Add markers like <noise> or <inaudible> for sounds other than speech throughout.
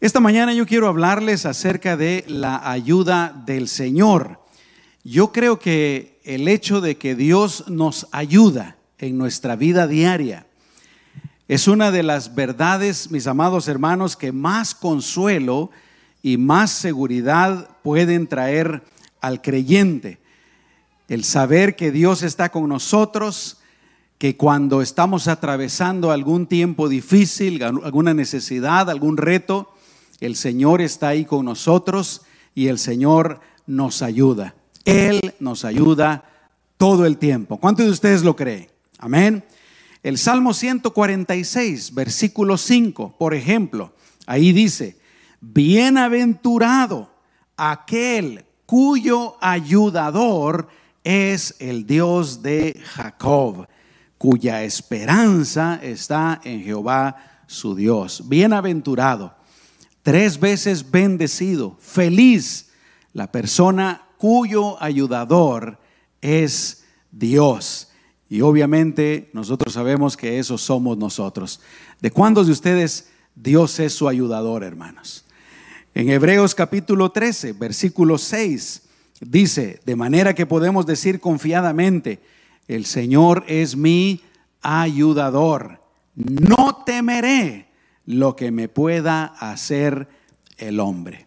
Esta mañana yo quiero hablarles acerca de la ayuda del Señor. Yo creo que el hecho de que Dios nos ayuda en nuestra vida diaria es una de las verdades, mis amados hermanos, que más consuelo y más seguridad pueden traer al creyente. El saber que Dios está con nosotros, que cuando estamos atravesando algún tiempo difícil, alguna necesidad, algún reto, el Señor está ahí con nosotros y el Señor nos ayuda. Él nos ayuda todo el tiempo. ¿Cuántos de ustedes lo creen? Amén. El Salmo 146, versículo 5, por ejemplo, ahí dice, bienaventurado aquel cuyo ayudador es el Dios de Jacob, cuya esperanza está en Jehová su Dios. Bienaventurado tres veces bendecido, feliz la persona cuyo ayudador es Dios. Y obviamente nosotros sabemos que eso somos nosotros. ¿De cuántos de ustedes Dios es su ayudador, hermanos? En Hebreos capítulo 13, versículo 6, dice, de manera que podemos decir confiadamente, el Señor es mi ayudador. No temeré lo que me pueda hacer el hombre.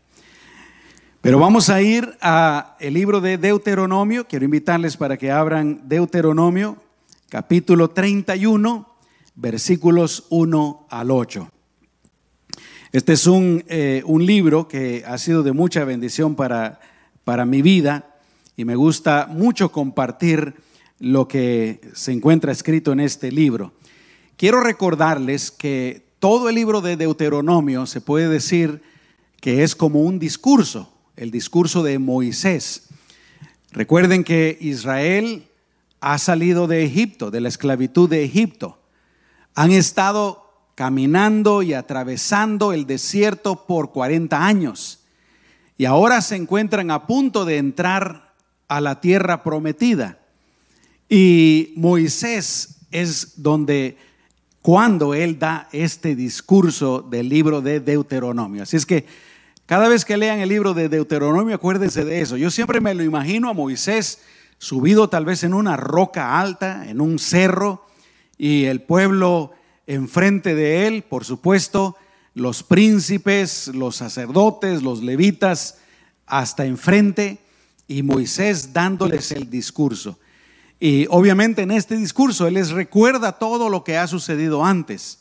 Pero vamos a ir a el libro de Deuteronomio. Quiero invitarles para que abran Deuteronomio, capítulo 31, versículos 1 al 8. Este es un, eh, un, libro que ha sido de mucha bendición para, para mi vida y me gusta mucho compartir lo que se encuentra escrito en este libro. Quiero recordarles que todo el libro de Deuteronomio se puede decir que es como un discurso, el discurso de Moisés. Recuerden que Israel ha salido de Egipto, de la esclavitud de Egipto. Han estado caminando y atravesando el desierto por 40 años y ahora se encuentran a punto de entrar a la tierra prometida. Y Moisés es donde cuando él da este discurso del libro de Deuteronomio. Así es que cada vez que lean el libro de Deuteronomio, acuérdense de eso. Yo siempre me lo imagino a Moisés subido tal vez en una roca alta, en un cerro, y el pueblo enfrente de él, por supuesto, los príncipes, los sacerdotes, los levitas, hasta enfrente, y Moisés dándoles el discurso. Y obviamente en este discurso Él les recuerda todo lo que ha sucedido antes.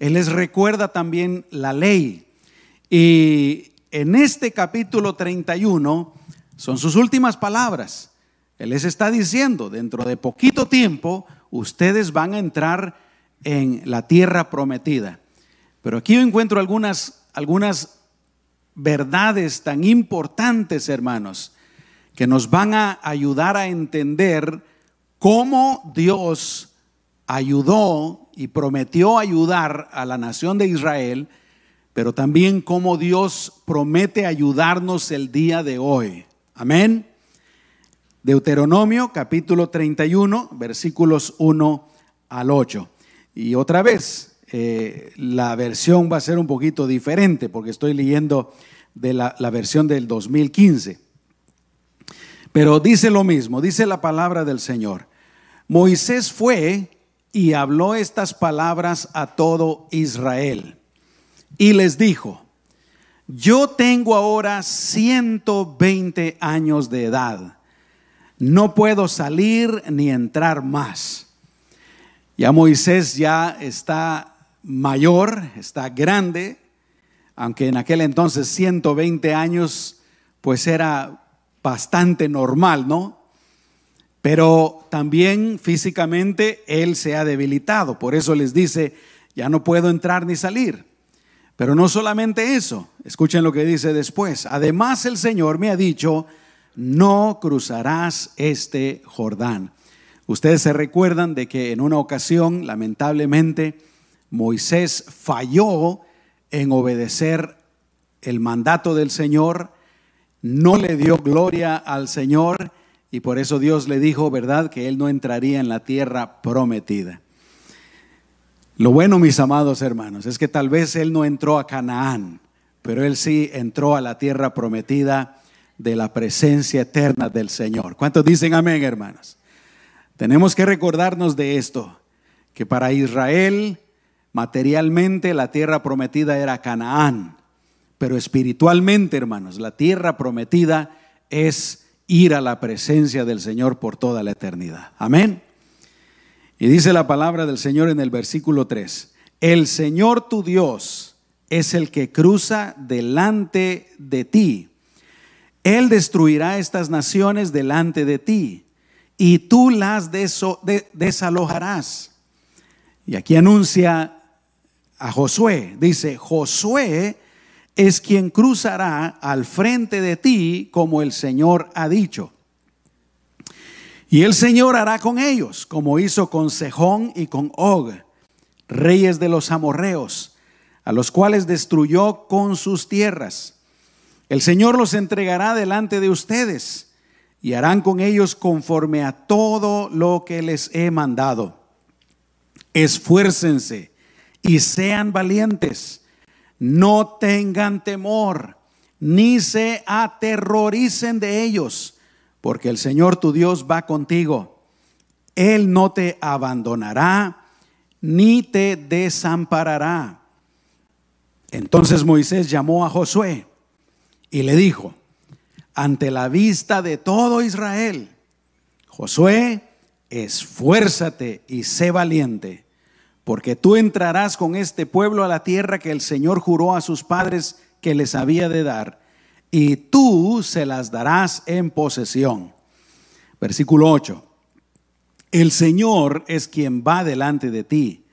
Él les recuerda también la ley. Y en este capítulo 31 son sus últimas palabras. Él les está diciendo, dentro de poquito tiempo, ustedes van a entrar en la tierra prometida. Pero aquí yo encuentro algunas, algunas verdades tan importantes, hermanos, que nos van a ayudar a entender cómo Dios ayudó y prometió ayudar a la nación de Israel, pero también cómo Dios promete ayudarnos el día de hoy. Amén. Deuteronomio capítulo 31, versículos 1 al 8. Y otra vez, eh, la versión va a ser un poquito diferente porque estoy leyendo de la, versión del 2015. Pero dice lo mismo, dice la palabra del Señor. Moisés fue y habló estas palabras a todo Israel. Y les dijo, yo tengo ahora 120 años de edad. No puedo salir ni entrar más. Ya Moisés ya está mayor, está grande, aunque en aquel entonces 120 años pues era bastante normal, ¿no? Pero también físicamente él se ha debilitado, por eso les dice, ya no puedo entrar ni salir. Pero no solamente eso, escuchen lo que dice después. Además el Señor me ha dicho, no cruzarás este Jordán. Ustedes se recuerdan de que en una ocasión, lamentablemente, Moisés falló en obedecer el mandato del Señor no le dio gloria al Señor y por eso Dios le dijo, ¿verdad?, que él no entraría en la tierra prometida. Lo bueno, mis amados hermanos, es que tal vez él no entró a Canaán, pero él sí entró a la tierra prometida de la presencia eterna del Señor. ¿Cuántos dicen amén, hermanos? Tenemos que recordarnos de esto, que para Israel materialmente la tierra prometida era Canaán, pero espiritualmente, hermanos, la tierra prometida es ir a la presencia del Señor por toda la eternidad. Amén. Y dice la palabra del Señor en el versículo 3, el Señor tu Dios es el que cruza delante de ti. Él destruirá estas naciones delante de ti y tú las desalojarás. Y aquí anuncia a Josué, dice, Josué es quien cruzará al frente de ti como el Señor ha dicho. Y el Señor hará con ellos, como hizo con Sejón y con Og, reyes de los amorreos, a los cuales destruyó con sus tierras. El Señor los entregará delante de ustedes y harán con ellos conforme a todo lo que les he mandado. Esfuércense y sean valientes. No tengan temor, ni se aterroricen de ellos porque el Señor tu Dios va contigo. Él no te abandonará ni te desamparará. Entonces Moisés llamó a Josué y le dijo, ante la vista de todo Israel, Josué, esfuérzate y sé valiente, porque tú entrarás con este pueblo a la tierra que el Señor juró a sus padres que les había de dar y tú se las darás en posesión. Versículo 8. El Señor es quien va delante de ti.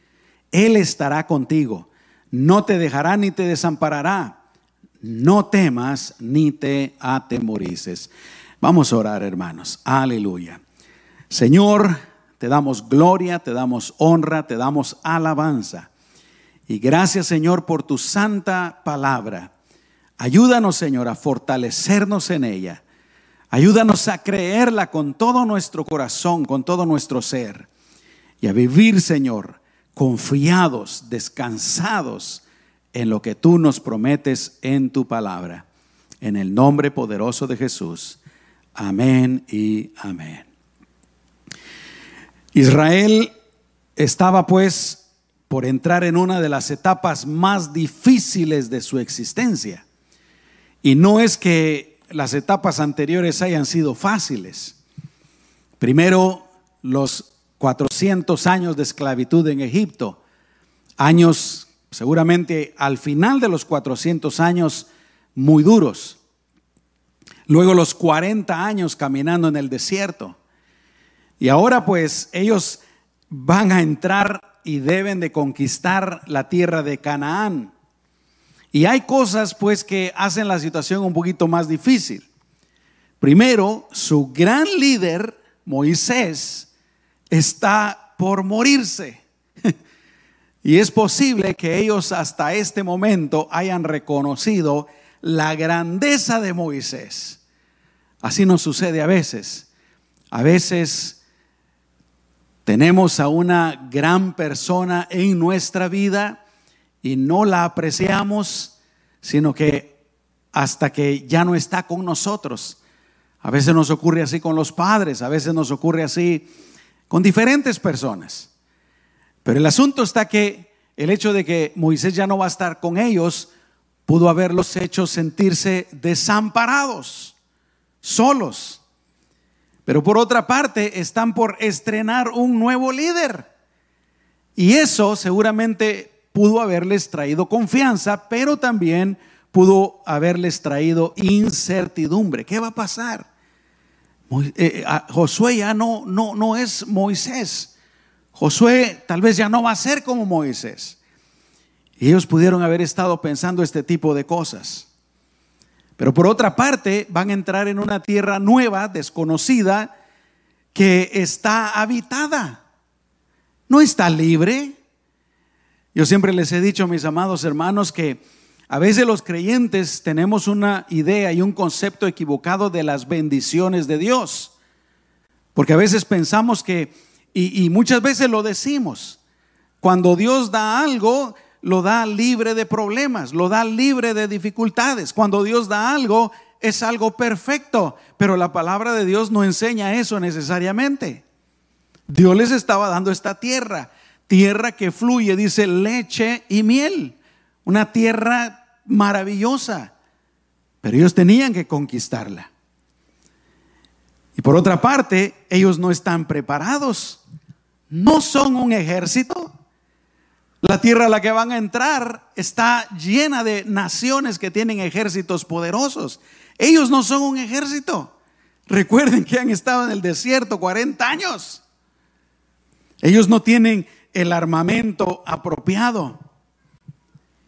Él estará contigo. No te dejará ni te desamparará. No temas ni te atemorices. Vamos a orar, hermanos. Aleluya. Señor, te damos gloria, te damos honra, te damos alabanza. Y gracias, Señor, por tu santa palabra Ayúdanos, Señor, a fortalecernos en ella. Ayúdanos a creerla con todo nuestro corazón, con todo nuestro ser. Y a vivir, Señor, confiados, descansados en lo que tú nos prometes en tu palabra. En el nombre poderoso de Jesús. Amén y amén. Israel estaba pues por entrar en una de las etapas más difíciles de su existencia. Y no es que las etapas anteriores hayan sido fáciles. Primero, los 400 años de esclavitud en Egipto, años seguramente al final de los 400 años muy duros. Luego los 40 años caminando en el desierto. Y ahora pues ellos van a entrar y deben de conquistar la tierra de Canaán. Y hay cosas pues que hacen la situación un poquito más difícil. Primero, su gran líder, Moisés, está por morirse. <laughs> Y es posible que ellos hasta este momento hayan reconocido la grandeza de Moisés. Así nos sucede a veces. A veces tenemos a una gran persona en nuestra vida y no la apreciamos, sino que hasta que ya no está con nosotros. A veces nos ocurre así con los padres, a veces nos ocurre así con diferentes personas. Pero el asunto está que el hecho de que Moisés ya no va a estar con ellos pudo haberlos hecho sentirse desamparados, solos. Pero por otra parte, están por estrenar un nuevo líder. Y eso seguramente pudo haberles traído confianza, pero también pudo haberles traído incertidumbre. ¿Qué va a pasar? Eh, eh, Josué ya no, no, no es Moisés. Josué tal vez ya no va a ser como Moisés. Y ellos pudieron haber estado pensando este tipo de cosas. Pero por otra parte, van a entrar en una tierra nueva, desconocida, que está habitada. No está libre, yo siempre les he dicho, mis amados hermanos, que a veces los creyentes tenemos una idea y un concepto equivocado de las bendiciones de Dios. Porque a veces pensamos que, y, muchas veces lo decimos, cuando Dios da algo, lo da libre de problemas, lo da libre de dificultades. Cuando Dios da algo, es algo perfecto, pero la palabra de Dios no enseña eso necesariamente. Dios les estaba dando esta tierra, tierra que fluye, dice, leche y miel, una tierra maravillosa, pero ellos tenían que conquistarla. Y por otra parte, ellos no están preparados, no son un ejército. La tierra a la que van a entrar está llena de naciones que tienen ejércitos poderosos. Ellos no son un ejército. Recuerden que han estado en el desierto 40 años. Ellos no tienen el armamento apropiado.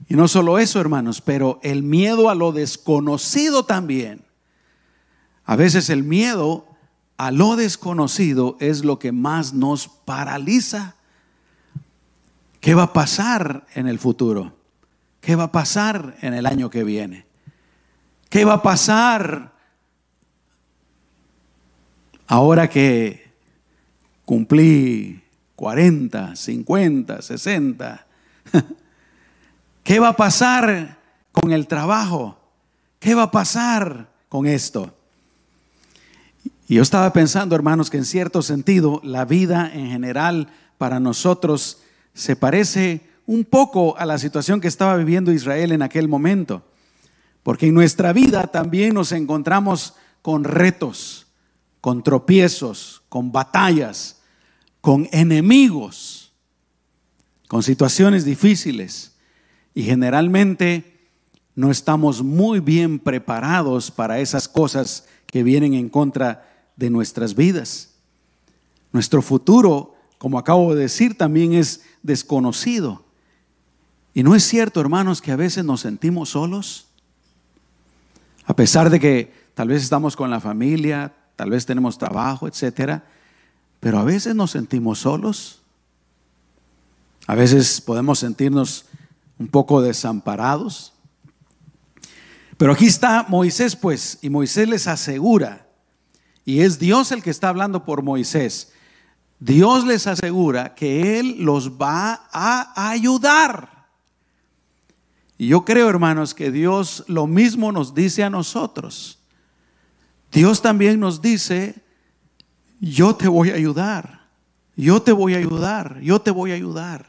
Y no solo eso, hermanos, pero el miedo a lo desconocido también. A veces el miedo a lo desconocido es lo que más nos paraliza. ¿Qué va a pasar en el futuro? ¿Qué va a pasar en el año que viene? ¿Qué va a pasar ahora que cumplí 40, 50, 60? ¿Qué va a pasar con el trabajo? ¿Qué va a pasar con esto? Y yo estaba pensando, hermanos, que en cierto sentido la vida en general para nosotros se parece un poco a la situación que estaba viviendo Israel en aquel momento. Porque en nuestra vida también nos encontramos con retos, con tropiezos, con batallas, con enemigos, con situaciones difíciles. Y generalmente no estamos muy bien preparados para esas cosas que vienen en contra de nuestras vidas. Nuestro futuro como acabo de decir, también es desconocido. Y no es cierto, hermanos, que a veces nos sentimos solos. A pesar de que tal vez estamos con la familia, tal vez tenemos trabajo, etcétera, pero a veces nos sentimos solos. A veces podemos sentirnos un poco desamparados. Pero aquí está Moisés, pues, y Moisés les asegura, y es Dios el que está hablando por Moisés, Dios les asegura que Él los va a ayudar. Y yo creo, hermanos, que Dios lo mismo nos dice a nosotros. Dios también nos dice, yo te voy a ayudar, yo te voy a ayudar, yo te voy a ayudar.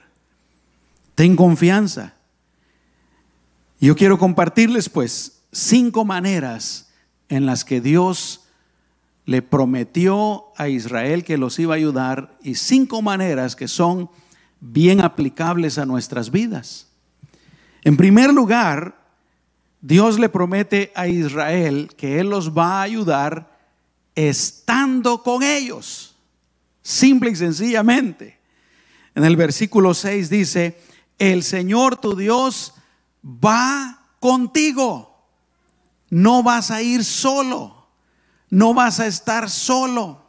Ten confianza. Yo quiero compartirles pues cinco maneras en las que Dios le prometió a Israel que los iba a ayudar y cinco maneras que son bien aplicables a nuestras vidas. En primer lugar, Dios le promete a Israel que Él los va a ayudar estando con ellos, simple y sencillamente. En el versículo 6 dice, el Señor tu Dios va contigo, no vas a ir solo. No vas a estar solo.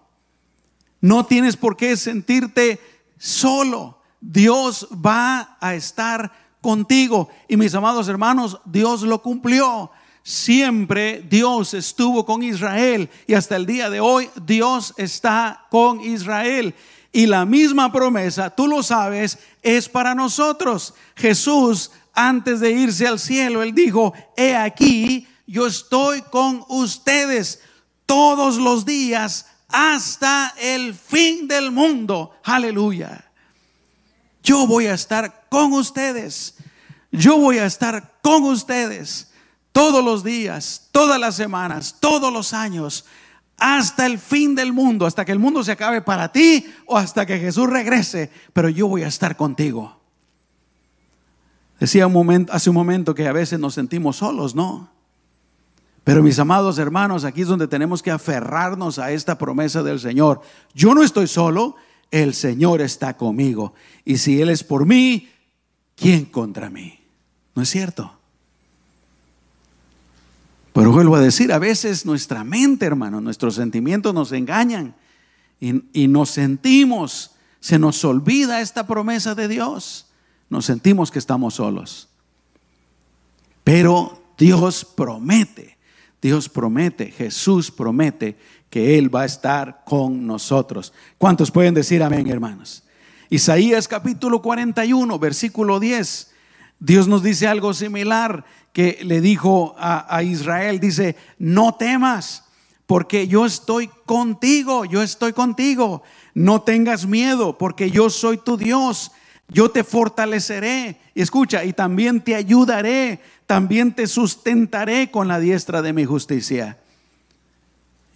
No tienes por qué sentirte solo. Dios va a estar contigo. Y mis amados hermanos, Dios lo cumplió. Siempre Dios estuvo con Israel y hasta el día de hoy Dios está con Israel. Y la misma promesa, tú lo sabes, es para nosotros. Jesús, antes de irse al cielo, él dijo, he aquí, yo estoy con ustedes todos los días hasta el fin del mundo. Aleluya. Yo voy a estar con ustedes. Yo voy a estar con ustedes todos los días, todas las semanas, todos los años, hasta el fin del mundo, hasta que el mundo se acabe para ti o hasta que Jesús regrese, pero yo voy a estar contigo. Decía un momento, hace un momento que a veces nos sentimos solos, ¿no? Pero mis amados hermanos, aquí es donde tenemos que aferrarnos a esta promesa del Señor. Yo no estoy solo, el Señor está conmigo. Y si Él es por mí, ¿quién contra mí? ¿No es cierto? Pero vuelvo a decir, a veces nuestra mente, hermano, nuestros sentimientos nos engañan y, y nos sentimos, se nos olvida esta promesa de Dios. Nos sentimos que estamos solos. Pero Dios promete Dios promete, Jesús promete que Él va a estar con nosotros. ¿Cuántos pueden decir amén, hermanos? Isaías capítulo 41, versículo 10. Dios nos dice algo similar que le dijo a, a Israel, dice, no temas, porque yo estoy contigo, yo estoy contigo. No tengas miedo, porque yo soy tu Dios. Yo te fortaleceré. Y escucha, y también te ayudaré, también te sustentaré con la diestra de mi justicia.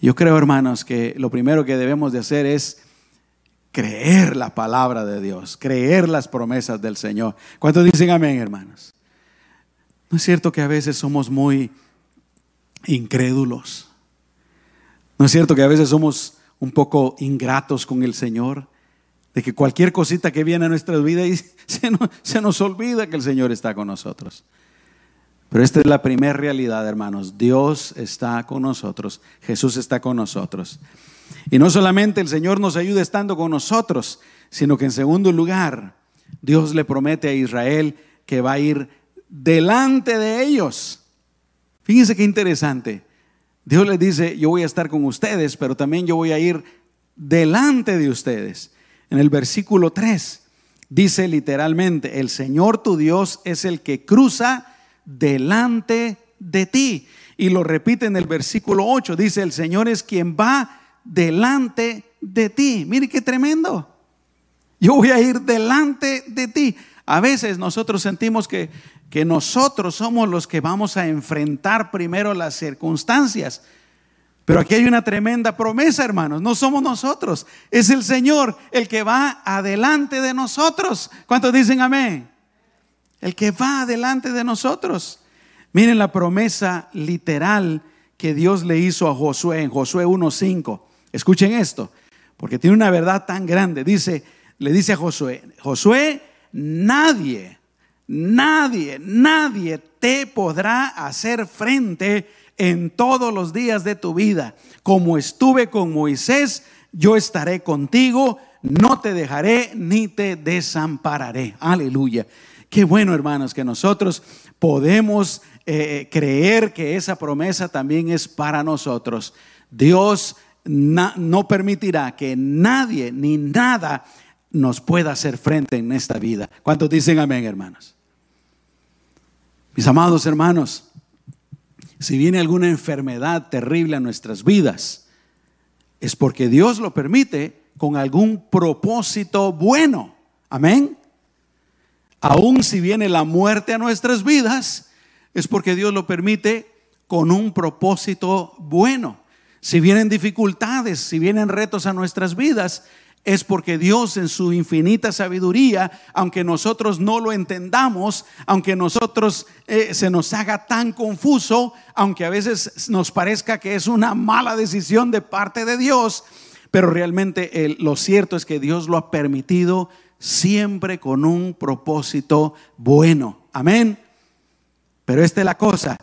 Yo creo, hermanos, que lo primero que debemos de hacer es creer la palabra de Dios, creer las promesas del Señor. ¿Cuántos dicen amén, hermanos? ¿No es cierto que a veces somos muy incrédulos? ¿No es cierto que a veces somos un poco ingratos con el Señor? De que cualquier cosita que viene a nuestra vida y <laughs> se nos, se nos olvida que el Señor está con nosotros. Pero esta es la primera realidad, hermanos. Dios está con nosotros. Jesús está con nosotros. Y no solamente el Señor nos ayuda estando con nosotros, sino que en segundo lugar, Dios le promete a Israel que va a ir delante de ellos. Fíjense qué interesante. Dios les dice, yo voy a estar con ustedes, pero también yo voy a ir delante de ustedes. En el versículo 3 dice literalmente, el Señor tu Dios es el que cruza delante de ti. Y lo repite en el versículo 8, dice, el Señor es quien va delante de ti. Mire qué tremendo. Yo voy a ir delante de ti. A veces nosotros sentimos que que nosotros somos los que vamos a enfrentar primero las circunstancias. Pero aquí hay una tremenda promesa, hermanos. No somos nosotros, es el Señor el que va adelante de nosotros. ¿Cuántos dicen amén? El que va adelante de nosotros. Miren la promesa literal que Dios le hizo a Josué en Josué 1.5. Escuchen esto, porque tiene una verdad tan grande. Dice, le dice a Josué, Josué, nadie nadie, nadie te podrá hacer frente en todos los días de tu vida. Como estuve con Moisés, yo estaré contigo, no te dejaré ni te desampararé. Aleluya. Qué bueno, hermanos, que nosotros podemos eh, creer que esa promesa también es para nosotros. Dios no permitirá que nadie ni nada nos pueda hacer frente en esta vida. ¿Cuántos dicen amén, hermanos? Mis amados hermanos, si viene alguna enfermedad terrible a nuestras vidas, es porque Dios lo permite con algún propósito bueno. Amén. Aún si viene la muerte a nuestras vidas, es porque Dios lo permite con un propósito bueno. Si vienen dificultades, si vienen retos a nuestras vidas, es porque Dios en su infinita sabiduría, aunque nosotros no lo entendamos, aunque nosotros eh, se nos haga tan confuso, aunque a veces nos parezca que es una mala decisión de parte de Dios, pero realmente lo cierto es que Dios lo ha permitido siempre con un propósito bueno. Amén. Pero esta es la cosa.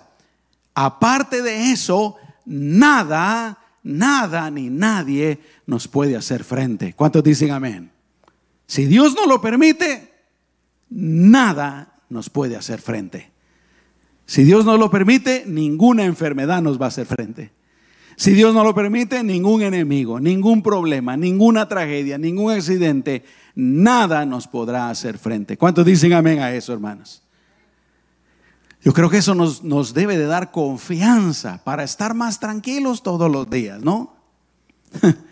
Aparte de eso, nada nada ni nadie nos puede hacer frente. ¿Cuántos dicen amén? Si Dios no lo permite, nada nos puede hacer frente. Si Dios no lo permite, ninguna enfermedad nos va a hacer frente. Si Dios no lo permite, ningún enemigo, ningún problema, ninguna tragedia, ningún accidente, nada nos podrá hacer frente. ¿Cuántos dicen amén a eso, hermanos? Yo creo que eso nos, nos debe de dar confianza para estar más tranquilos todos los días, ¿no? <laughs>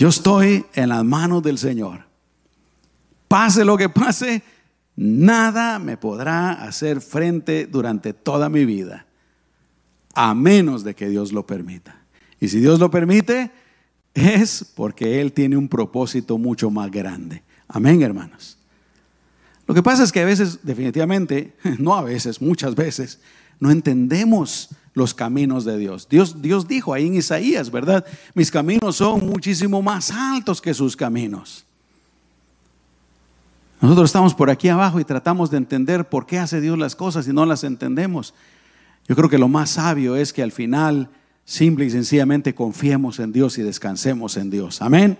Yo estoy en las manos del Señor. Pase lo que pase, nada me podrá hacer frente durante toda mi vida, a menos de que Dios lo permita. Y si Dios lo permite, es porque Él tiene un propósito mucho más grande. Amén, hermanos. Lo que pasa es que a veces, definitivamente, <laughs> no a veces, muchas veces, no entendemos los caminos de Dios. Dios, Dios dijo ahí en Isaías, ¿verdad? Mis caminos son muchísimo más altos que sus caminos. Nosotros estamos por aquí abajo y tratamos de entender por qué hace Dios las cosas y no las entendemos. Yo creo que lo más sabio es que al final, simple y sencillamente, confiemos en Dios y descansemos en Dios. Amén.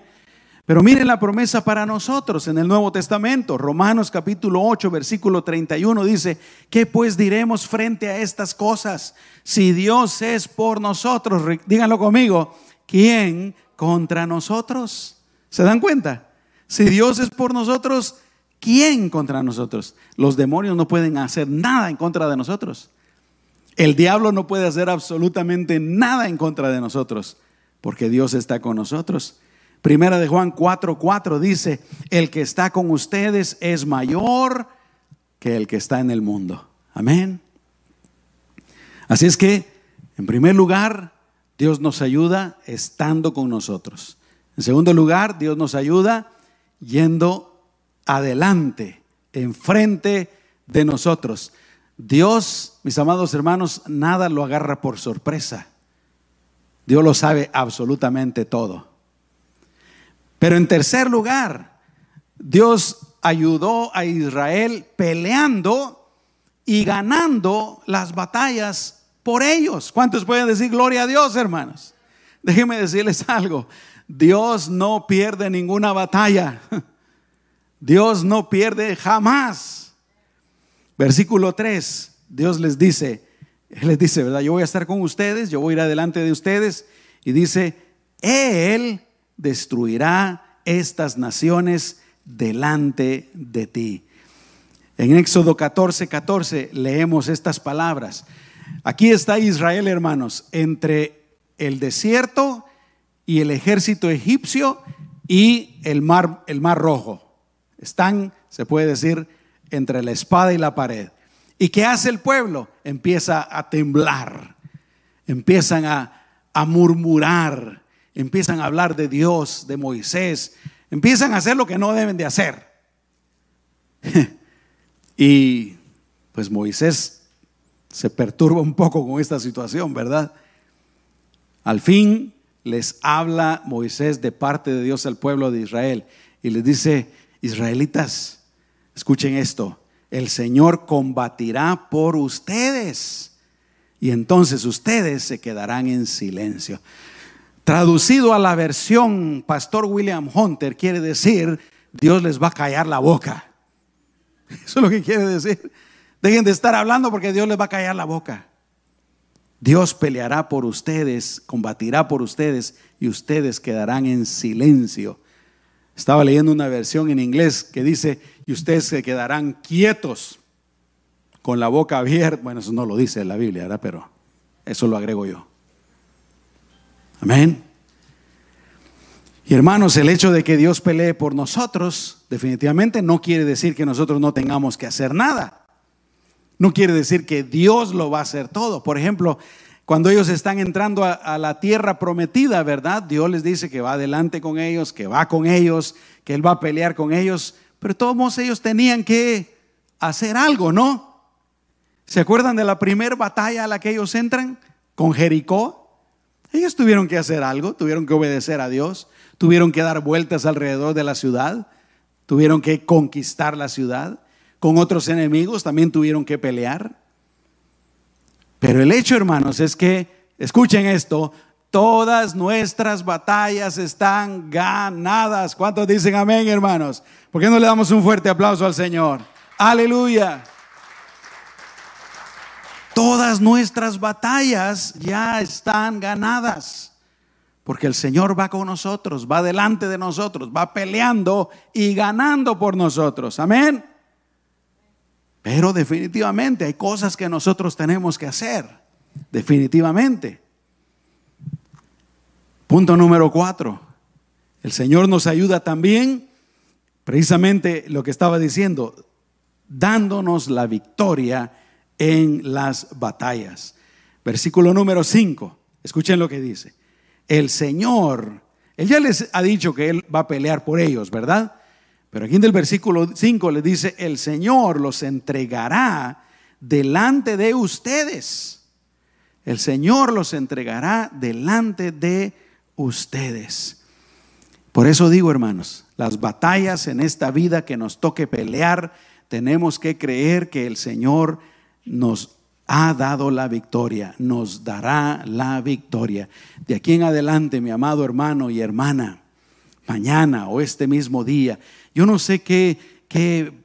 Pero miren la promesa para nosotros en el Nuevo Testamento. Romanos capítulo 8, versículo 31 dice, ¿qué pues diremos frente a estas cosas? Si Dios es por nosotros, díganlo conmigo, ¿quién contra nosotros? ¿Se dan cuenta? Si Dios es por nosotros, ¿Quién contra nosotros? Los demonios no pueden hacer nada en contra de nosotros. El diablo no puede hacer absolutamente nada en contra de nosotros, porque Dios está con nosotros. Primera de Juan 4:4 dice, el que está con ustedes es mayor que el que está en el mundo. Amén. Así es que, en primer lugar, Dios nos ayuda estando con nosotros. En segundo lugar, Dios nos ayuda yendo adelante, enfrente de nosotros. Dios, mis amados hermanos, nada lo agarra por sorpresa. Dios lo sabe absolutamente todo. Pero en tercer lugar, Dios ayudó a Israel peleando y ganando las batallas por ellos. ¿Cuántos pueden decir gloria a Dios, hermanos? Déjenme decirles algo. Dios no pierde ninguna batalla. <laughs> Dios no pierde jamás. Versículo 3, Dios les dice, les dice, ¿verdad? Yo voy a estar con ustedes, yo voy a ir adelante de ustedes. Y dice, Él destruirá estas naciones delante de ti. En Éxodo 14, 14 leemos estas palabras. Aquí está Israel, hermanos, entre el desierto y el ejército egipcio y el mar, el mar rojo. Están, se puede decir, entre la espada y la pared. ¿Y qué hace el pueblo? Empieza a temblar, empiezan a, a murmurar, empiezan a hablar de Dios, de Moisés, empiezan a hacer lo que no deben de hacer. <laughs> y pues Moisés se perturba un poco con esta situación, ¿verdad? Al fin les habla Moisés de parte de Dios al pueblo de Israel y les dice, israelitas, escuchen esto, el Señor combatirá por ustedes y entonces ustedes se quedarán en silencio. Traducido a la versión Pastor William Hunter quiere decir, Dios les va a callar la boca. <laughs> Eso es lo que quiere decir. Dejen de estar hablando porque Dios les va a callar la boca. Dios peleará por ustedes, combatirá por ustedes y ustedes quedarán en silencio. Estaba leyendo una versión en inglés que dice, y ustedes se quedarán quietos con la boca abierta. Bueno, eso no lo dice la Biblia, ¿verdad? Pero eso lo agrego yo. Amén. Y hermanos, el hecho de que Dios pelee por nosotros definitivamente no quiere decir que nosotros no tengamos que hacer nada no quiere decir que Dios lo va a hacer todo. Por ejemplo, cuando ellos están entrando a, la tierra prometida, ¿verdad? Dios les dice que va adelante con ellos, que va con ellos, que Él va a pelear con ellos, pero todos ellos tenían que hacer algo, ¿no? ¿Se acuerdan de la primera batalla a la que ellos entran con Jericó? Ellos tuvieron que hacer algo, tuvieron que obedecer a Dios, tuvieron que dar vueltas alrededor de la ciudad, tuvieron que conquistar la ciudad con otros enemigos, también tuvieron que pelear. Pero el hecho, hermanos, es que, escuchen esto, todas nuestras batallas están ganadas. ¿Cuántos dicen amén, hermanos? ¿Por qué no le damos un fuerte aplauso al Señor? Aleluya. Todas nuestras batallas ya están ganadas. Porque el Señor va con nosotros, va delante de nosotros, va peleando y ganando por nosotros. Amén. Pero definitivamente hay cosas que nosotros tenemos que hacer. Definitivamente. Punto número cuatro. El Señor nos ayuda también, precisamente lo que estaba diciendo, dándonos la victoria en las batallas. Versículo número cinco. Escuchen lo que dice. El Señor, Él ya les ha dicho que Él va a pelear por ellos, ¿verdad? Pero aquí en el versículo 5 le dice, el Señor los entregará delante de ustedes. El Señor los entregará delante de ustedes. Por eso digo, hermanos, las batallas en esta vida que nos toque pelear, tenemos que creer que el Señor nos ha dado la victoria, nos dará la victoria. De aquí en adelante, mi amado hermano y hermana, mañana o este mismo día, yo no sé qué,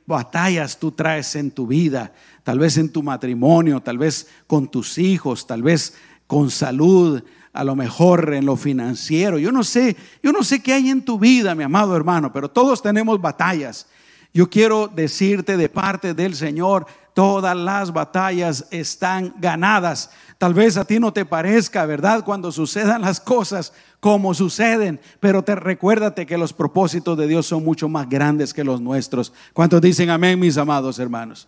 batallas tú traes en tu vida, tal vez en tu matrimonio, tal vez con tus hijos, tal vez con salud, a lo mejor en lo financiero. Yo no sé, yo no sé qué hay en tu vida, mi amado hermano, pero todos tenemos batallas. Yo quiero decirte de parte del Señor, todas las batallas están ganadas. Tal vez a ti no te parezca, ¿verdad? Cuando sucedan las cosas como suceden, pero te recuérdate que los propósitos de Dios son mucho más grandes que los nuestros. ¿Cuántos dicen amén, mis amados hermanos?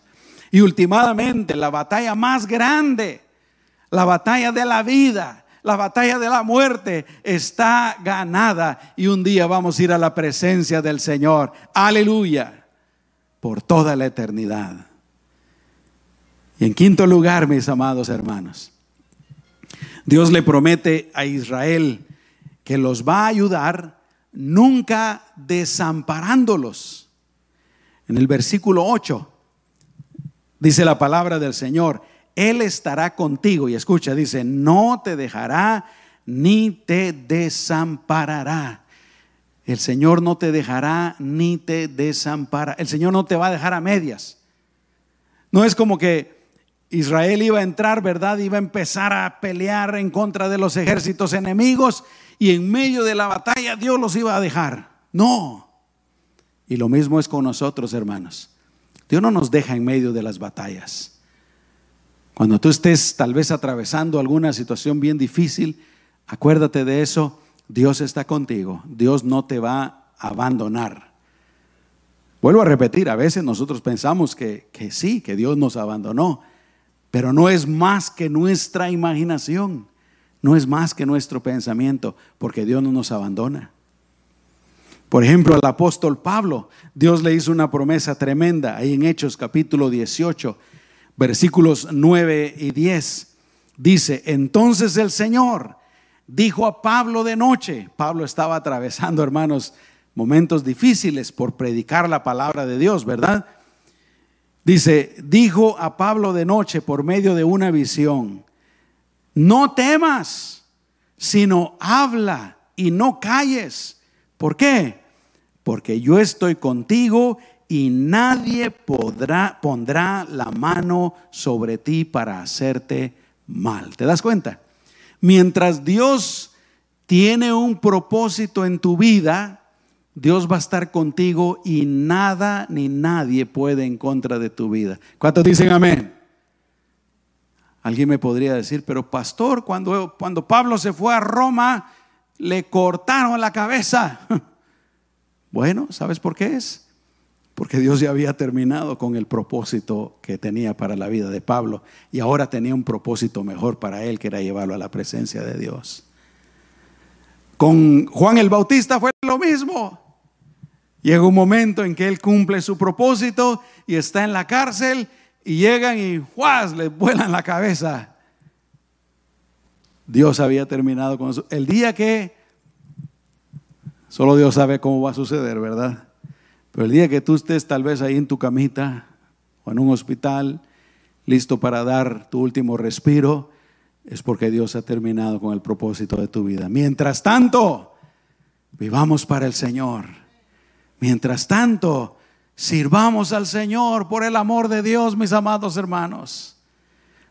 Y últimamente, la batalla más grande, la batalla de la vida, la batalla de la muerte está ganada y un día vamos a ir a la presencia del Señor. Aleluya. Por toda la eternidad. Y en quinto lugar, mis amados hermanos, Dios le promete a Israel que los va a ayudar nunca desamparándolos. En el versículo 8 dice la palabra del Señor, Él estará contigo. Y escucha, dice, no te dejará ni te desamparará. El Señor no te dejará ni te desamparará. El Señor no te va a dejar a medias. No es como que Israel iba a entrar, ¿verdad? Iba a empezar a pelear en contra de los ejércitos enemigos y en medio de la batalla Dios los iba a dejar. No. Y lo mismo es con nosotros, hermanos. Dios no nos deja en medio de las batallas. Cuando tú estés tal vez atravesando alguna situación bien difícil, acuérdate de eso. Dios está contigo. Dios no te va a abandonar. Vuelvo a repetir, a veces nosotros pensamos que, que sí, que Dios nos abandonó. Pero no es más que nuestra imaginación, no es más que nuestro pensamiento, porque Dios no nos abandona. Por ejemplo, al apóstol Pablo, Dios le hizo una promesa tremenda ahí en Hechos capítulo 18, versículos 9 y 10. Dice, entonces el Señor dijo a Pablo de noche, Pablo estaba atravesando, hermanos, momentos difíciles por predicar la palabra de Dios, ¿verdad? Dice, dijo a Pablo de noche por medio de una visión, no temas, sino habla y no calles. ¿Por qué? Porque yo estoy contigo y nadie podrá, pondrá la mano sobre ti para hacerte mal. ¿Te das cuenta? Mientras Dios tiene un propósito en tu vida, Dios va a estar contigo y nada ni nadie puede en contra de tu vida. ¿Cuántos dicen amén? Alguien me podría decir, pero pastor, cuando, cuando Pablo se fue a Roma, le cortaron la cabeza. <laughs> Bueno, ¿sabes por qué es? Porque Dios ya había terminado con el propósito que tenía para la vida de Pablo y ahora tenía un propósito mejor para él, que era llevarlo a la presencia de Dios. Con Juan el Bautista fue lo mismo. Llega un momento en que él cumple su propósito y está en la cárcel y llegan y ¡juas! le vuelan la cabeza. Dios había terminado con eso. El día que, solo Dios sabe cómo va a suceder, ¿verdad? Pero el día que tú estés tal vez ahí en tu camita o en un hospital, listo para dar tu último respiro, es porque Dios ha terminado con el propósito de tu vida. Mientras tanto, vivamos para el Señor Mientras tanto, sirvamos al Señor por el amor de Dios, mis amados hermanos.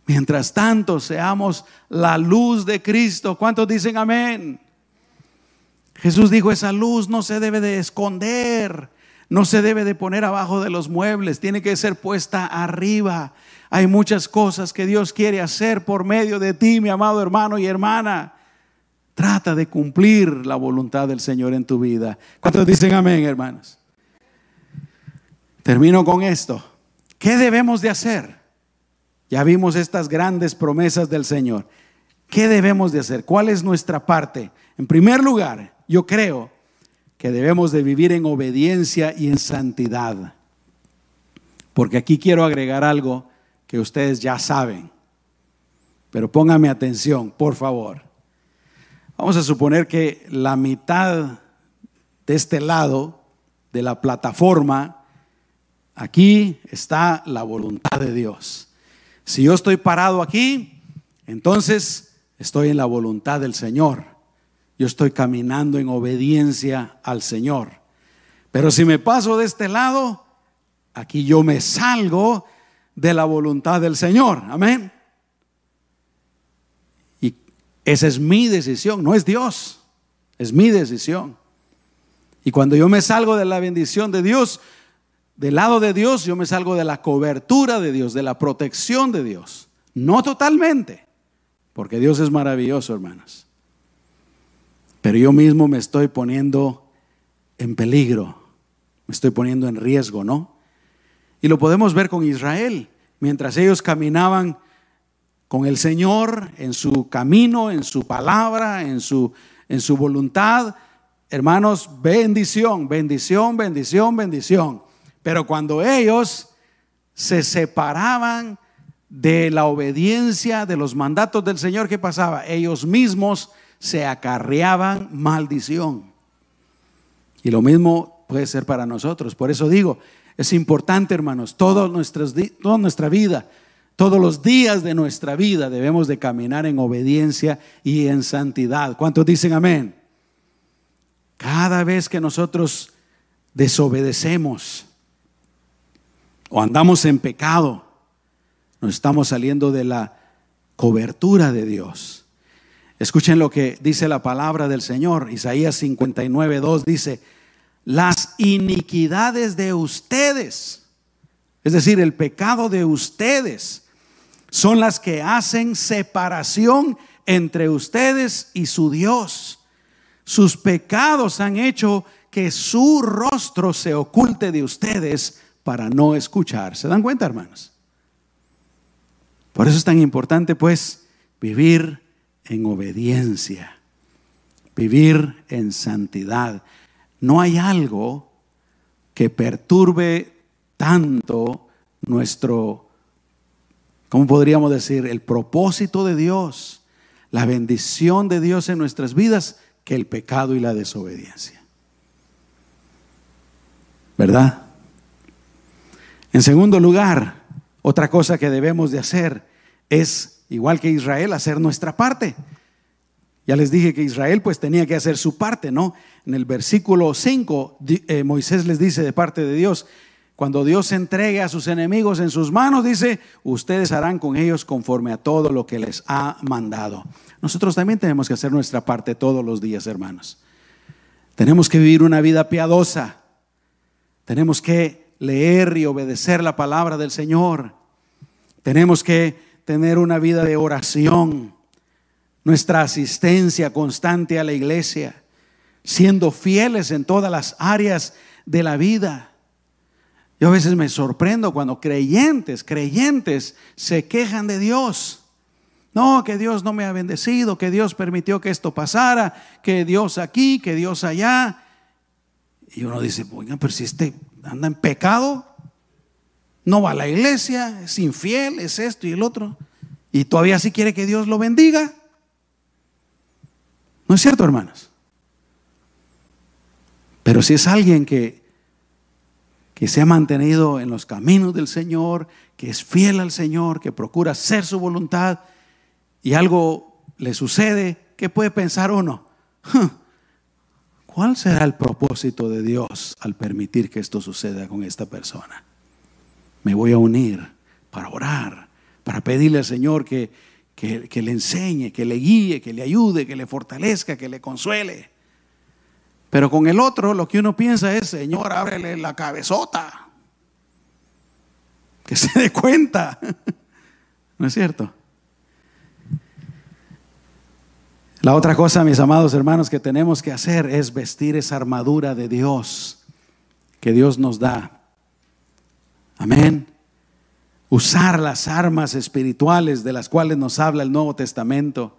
Mientras tanto, seamos la luz de Cristo. ¿Cuántos dicen amén? Jesús dijo, esa luz no se debe de esconder, no se debe de poner abajo de los muebles, tiene que ser puesta arriba. Hay muchas cosas que Dios quiere hacer por medio de ti, mi amado hermano y hermana. Trata de cumplir la voluntad del Señor en tu vida. ¿Cuántos dicen amén, hermanos? Termino con esto. ¿Qué debemos de hacer? Ya vimos estas grandes promesas del Señor. ¿Qué debemos de hacer? ¿Cuál es nuestra parte? En primer lugar, yo creo que debemos de vivir en obediencia y en santidad. Porque aquí quiero agregar algo que ustedes ya saben. Pero póngame atención, por favor. Vamos a suponer que la mitad de este lado de la plataforma, aquí está la voluntad de Dios. Si yo estoy parado aquí, entonces estoy en la voluntad del Señor. Yo estoy caminando en obediencia al Señor. Pero si me paso de este lado, aquí yo me salgo de la voluntad del Señor. Amén. Esa es mi decisión, no es Dios, es mi decisión. Y cuando yo me salgo de la bendición de Dios, del lado de Dios, yo me salgo de la cobertura de Dios, de la protección de Dios. No totalmente, porque Dios es maravilloso, hermanos. Pero yo mismo me estoy poniendo en peligro, me estoy poniendo en riesgo, ¿no? Y lo podemos ver con Israel. Mientras ellos caminaban con el Señor en su camino, en su palabra, en su, en su voluntad, hermanos, bendición, bendición, bendición, bendición. Pero cuando ellos se separaban de la obediencia de los mandatos del Señor, ¿qué pasaba? Ellos mismos se acarreaban maldición. Y lo mismo puede ser para nosotros. Por eso digo, es importante, hermanos, toda nuestra vida, todos los días de nuestra vida debemos de caminar en obediencia y en santidad. ¿Cuántos dicen amén? Cada vez que nosotros desobedecemos o andamos en pecado, nos estamos saliendo de la cobertura de Dios. Escuchen lo que dice la palabra del Señor. Isaías 59, 2 dice, las iniquidades de ustedes, es decir, el pecado de ustedes, son las que hacen separación entre ustedes y su Dios. Sus pecados han hecho que su rostro se oculte de ustedes para no escuchar. ¿Se dan cuenta, hermanos? Por eso es tan importante, pues, vivir en obediencia, vivir en santidad. No hay algo que perturbe tanto nuestro, ¿cómo podríamos decir? El propósito de Dios, la bendición de Dios en nuestras vidas que el pecado y la desobediencia. ¿Verdad? En segundo lugar, otra cosa que debemos de hacer es igual que Israel, hacer nuestra parte. Ya les dije que Israel pues tenía que hacer su parte, ¿no? En el versículo 5, eh, Moisés les dice de parte de Dios, cuando Dios entregue a sus enemigos en sus manos, dice, ustedes harán con ellos conforme a todo lo que les ha mandado. Nosotros también tenemos que hacer nuestra parte todos los días, hermanos. Tenemos que vivir una vida piadosa. Tenemos que leer y obedecer la palabra del Señor. Tenemos que tener una vida de oración, nuestra asistencia constante a la iglesia, siendo fieles en todas las áreas de la vida. Yo a veces me sorprendo cuando creyentes, creyentes se quejan de Dios. No, que Dios no me ha bendecido, que Dios permitió que esto pasara, que Dios aquí, que Dios allá. Y uno dice, oiga, pero si este anda en pecado, no va a la iglesia, es infiel, es esto y el otro. Y todavía sí quiere que Dios lo bendiga. ¿No es cierto, hermanos? Pero si es alguien que, que se ha mantenido en los caminos del Señor, que es fiel al Señor, que procura hacer su voluntad y algo le sucede, ¿qué puede pensar uno? ¿Cuál será el propósito de Dios al permitir que esto suceda con esta persona? me voy a unir para orar, para pedirle al Señor que, que, le enseñe, que le guíe, que le ayude, que le fortalezca, que le consuele. Pero con el otro lo que uno piensa es, Señor, ábrele la cabezota. Que se dé cuenta. ¿No es cierto? La otra cosa, mis amados hermanos, que tenemos que hacer es vestir esa armadura de Dios que Dios nos da Amén. Usar las armas espirituales de las cuales nos habla el Nuevo Testamento.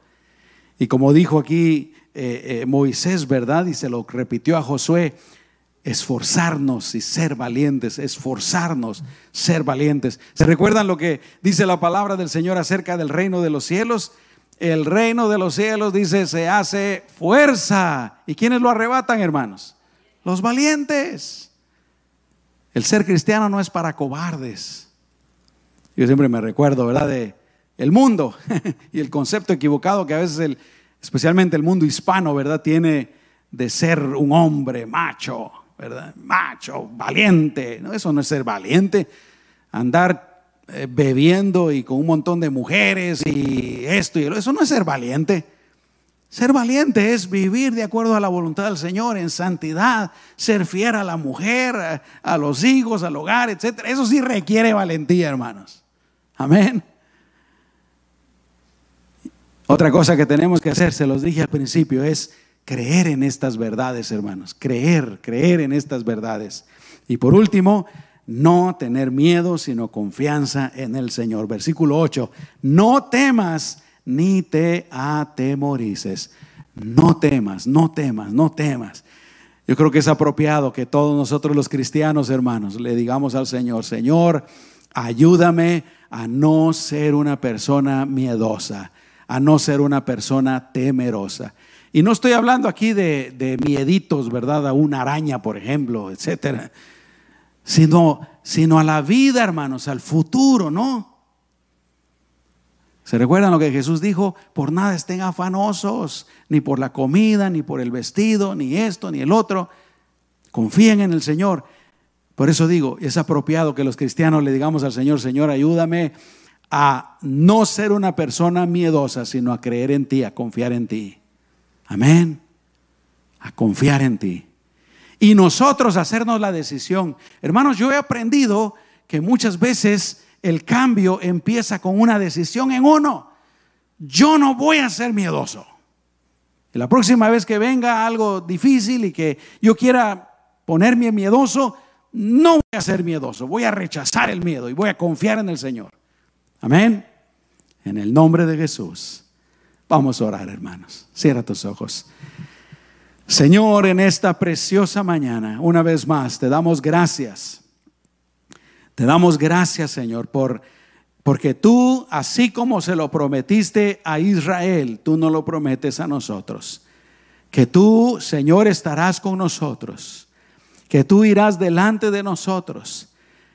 Y como dijo aquí eh, eh, Moisés, ¿verdad? Y se lo repitió a Josué, esforzarnos y ser valientes, esforzarnos, ser valientes. ¿Se recuerdan lo que dice la palabra del Señor acerca del reino de los cielos? El reino de los cielos dice, se hace fuerza. ¿Y quiénes lo arrebatan, hermanos? Los valientes. El ser cristiano no es para cobardes. Yo siempre me recuerdo, ¿verdad? De el mundo <laughs> y el concepto equivocado que a veces, el, especialmente el mundo hispano, ¿verdad? Tiene de ser un hombre macho, ¿verdad? Macho, valiente. No, eso no es ser valiente. Andar eh, bebiendo y con un montón de mujeres y esto y eso no es ser valiente. Ser valiente es vivir de acuerdo a la voluntad del Señor, en santidad, ser fiel a la mujer, a, los hijos, al hogar, etc. Eso sí requiere valentía, hermanos. Amén. Otra cosa que tenemos que hacer, se los dije al principio, es creer en estas verdades, hermanos. Creer, creer en estas verdades. Y por último, no tener miedo, sino confianza en el Señor. Versículo 8, no temas ni te atemorices. No temas, no temas, no temas. Yo creo que es apropiado que todos nosotros los cristianos, hermanos, le digamos al Señor, Señor, ayúdame a no ser una persona miedosa, a no ser una persona temerosa. Y no estoy hablando aquí de, mieditos, ¿verdad? A una araña, por ejemplo, etcétera sino, sino a la vida, hermanos, al futuro, ¿no? ¿Se recuerdan lo que Jesús dijo? Por nada estén afanosos, ni por la comida, ni por el vestido, ni esto, ni el otro. Confíen en el Señor. Por eso digo, es apropiado que los cristianos le digamos al Señor, Señor, ayúdame a no ser una persona miedosa, sino a creer en ti, a confiar en ti. Amén. A confiar en ti y nosotros hacernos la decisión. Hermanos, yo he aprendido que muchas veces el cambio empieza con una decisión en uno. Yo no voy a ser miedoso. Y la próxima vez que venga algo difícil y que yo quiera ponerme miedoso, no voy a ser miedoso, voy a rechazar el miedo y voy a confiar en el Señor. Amén. En el nombre de Jesús. Vamos a orar, hermanos. Cierra tus ojos. Señor, en esta preciosa mañana, una vez más, te damos gracias. Te damos gracias, Señor, por porque tú, así como se lo prometiste a Israel, tú no lo prometes a nosotros. Que tú, Señor, estarás con nosotros. Que tú irás delante de nosotros.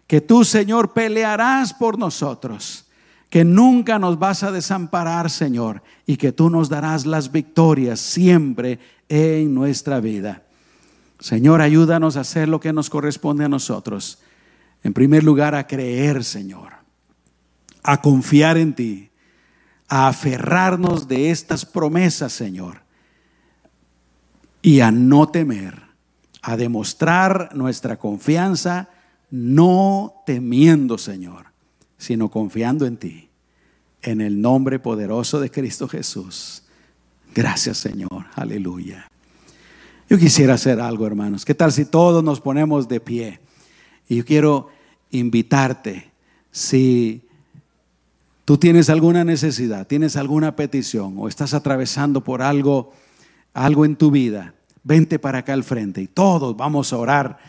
Que tú, Señor, pelearás por nosotros. Que nunca nos vas a desamparar, Señor. Y que tú nos darás las victorias siempre en nuestra vida. Señor, ayúdanos a hacer lo que nos corresponde a nosotros. En primer lugar, a creer, Señor, a confiar en ti, a aferrarnos de estas promesas, Señor, y a no temer, a demostrar nuestra confianza, no temiendo, Señor, sino confiando en ti. En el nombre poderoso de Cristo Jesús. Gracias Señor, aleluya. Yo quisiera hacer algo, hermanos. ¿Qué tal si todos nos ponemos de pie? Y yo quiero invitarte, si tú tienes alguna necesidad, tienes alguna petición o estás atravesando por algo, algo en tu vida, vente para acá al frente y todos vamos a orar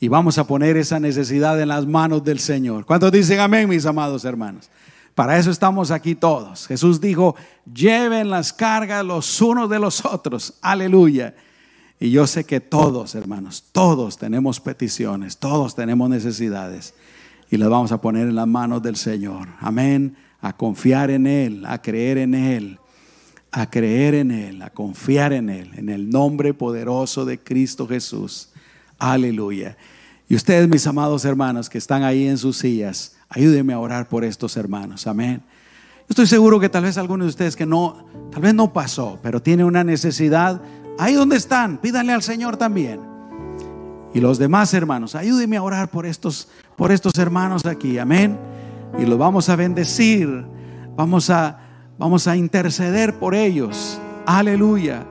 y vamos a poner esa necesidad en las manos del Señor. ¿Cuántos dicen amén, mis amados hermanos? Para eso estamos aquí todos. Jesús dijo, lleven las cargas los unos de los otros. Aleluya. Y yo sé que todos, hermanos, todos tenemos peticiones, todos tenemos necesidades. Y las vamos a poner en las manos del Señor. Amén. A confiar en Él, a creer en Él, a creer en Él, a confiar en Él, en el nombre poderoso de Cristo Jesús. Aleluya. Y ustedes, mis amados hermanos, que están ahí en sus sillas, Ayúdeme a orar por estos hermanos. Amén. Estoy seguro que tal vez algunos de ustedes que no, tal vez no pasó, pero tiene una necesidad. Ahí donde están, pídanle al Señor también. Y los demás hermanos, ayúdenme a orar por estos, por estos hermanos aquí. Amén. Y los vamos a bendecir. Vamos a, vamos a interceder por ellos. Aleluya.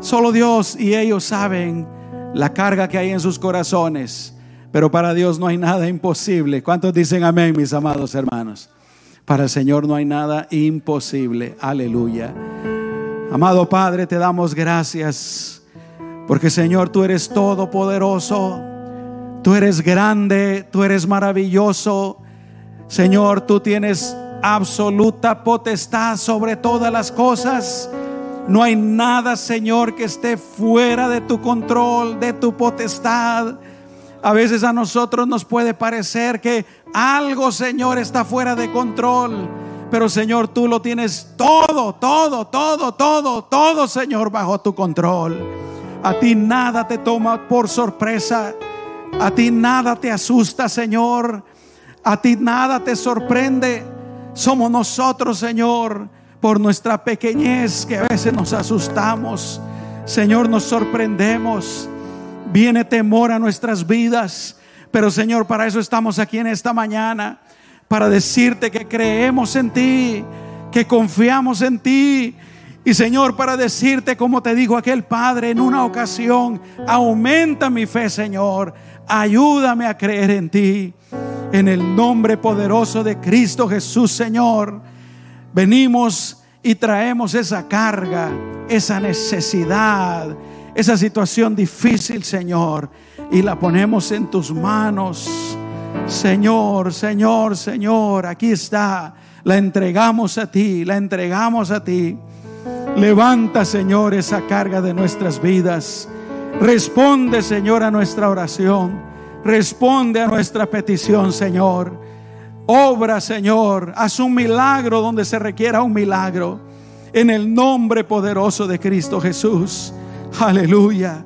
Solo Dios y ellos saben la carga que hay en sus corazones. Pero para Dios no hay nada imposible. ¿Cuántos dicen amén, mis amados hermanos? Para el Señor no hay nada imposible. Aleluya. Amado Padre, te damos gracias. Porque Señor, tú eres todopoderoso. Tú eres grande, tú eres maravilloso. Señor, tú tienes absoluta potestad sobre todas las cosas. No hay nada, Señor, que esté fuera de tu control, de tu potestad. A veces a nosotros nos puede parecer que algo, Señor, está fuera de control. Pero Señor, tú lo tienes todo, todo, todo, todo, todo, Señor, bajo tu control. A ti nada te toma por sorpresa. A ti nada te asusta, Señor. A ti nada te sorprende. Somos nosotros, Señor por nuestra pequeñez que a veces nos asustamos. Señor, nos sorprendemos. Viene temor a nuestras vidas. Pero Señor, para eso estamos aquí en esta mañana. Para decirte que creemos en ti, que confiamos en ti. Y Señor, para decirte como te dijo aquel Padre en una ocasión, aumenta mi fe, Señor. Ayúdame a creer en ti. En el nombre poderoso de Cristo Jesús, Señor. Venimos y traemos esa carga, esa necesidad, esa situación difícil, Señor, y la ponemos en tus manos. Señor, Señor, Señor, aquí está. La entregamos a ti, la entregamos a ti. Levanta, Señor, esa carga de nuestras vidas. Responde, Señor, a nuestra oración. Responde a nuestra petición, Señor. Obra, Señor. Haz un milagro donde se requiera un milagro. En el nombre poderoso de Cristo Jesús. Aleluya.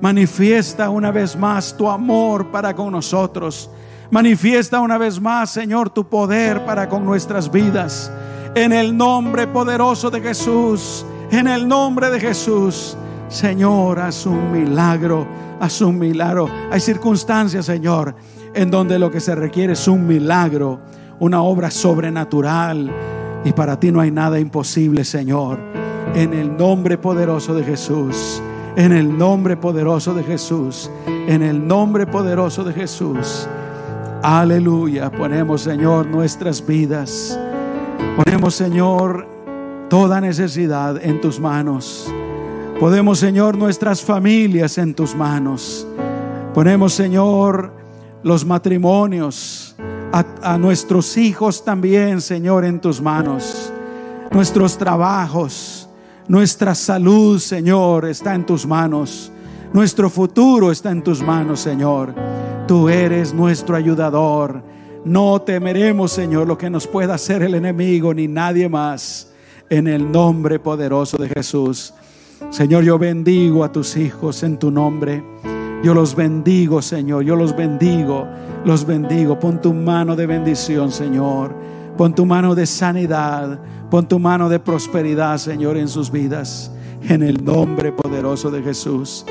Manifiesta una vez más tu amor para con nosotros. Manifiesta una vez más, Señor, tu poder para con nuestras vidas. En el nombre poderoso de Jesús. En el nombre de Jesús. Señor, haz un milagro. Haz un milagro. Hay circunstancias, Señor en donde lo que se requiere es un milagro, una obra sobrenatural. Y para ti no hay nada imposible, Señor. En el nombre poderoso de Jesús. En el nombre poderoso de Jesús. En el nombre poderoso de Jesús. Aleluya. Ponemos, Señor, nuestras vidas. Ponemos, Señor, toda necesidad en tus manos. Podemos, Señor, nuestras familias en tus manos. Ponemos, Señor, los matrimonios, a, nuestros hijos también, Señor, en tus manos. Nuestros trabajos, nuestra salud, Señor, está en tus manos. Nuestro futuro está en tus manos, Señor. Tú eres nuestro ayudador. No temeremos, Señor, lo que nos pueda hacer el enemigo ni nadie más. En el nombre poderoso de Jesús. Señor, yo bendigo a tus hijos en tu nombre. Yo los bendigo, Señor. Yo los bendigo. Los bendigo. Pon tu mano de bendición, Señor. Pon tu mano de sanidad. Pon tu mano de prosperidad, Señor, en sus vidas. En el nombre poderoso de Jesús.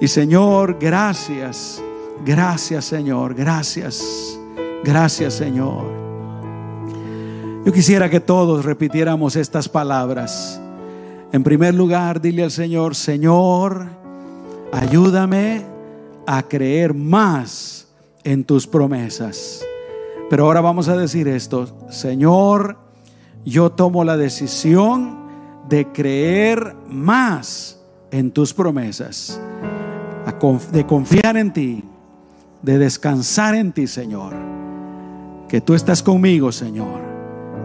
Y Señor, gracias. Gracias, Señor. Gracias. Gracias, Señor. Yo quisiera que todos repitiéramos estas palabras. En primer lugar, dile al Señor, Señor, ayúdame a creer más en tus promesas. Pero ahora vamos a decir esto, Señor, yo tomo la decisión de creer más en tus promesas, de confiar en ti, de descansar en ti, Señor. Que tú estás conmigo, Señor.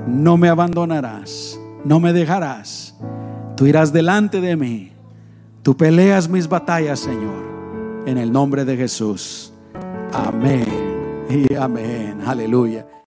No me abandonarás, no me dejarás. Tú irás delante de mí. Tú peleas mis batallas, Señor en el nombre de Jesús. Amén y amén. Aleluya.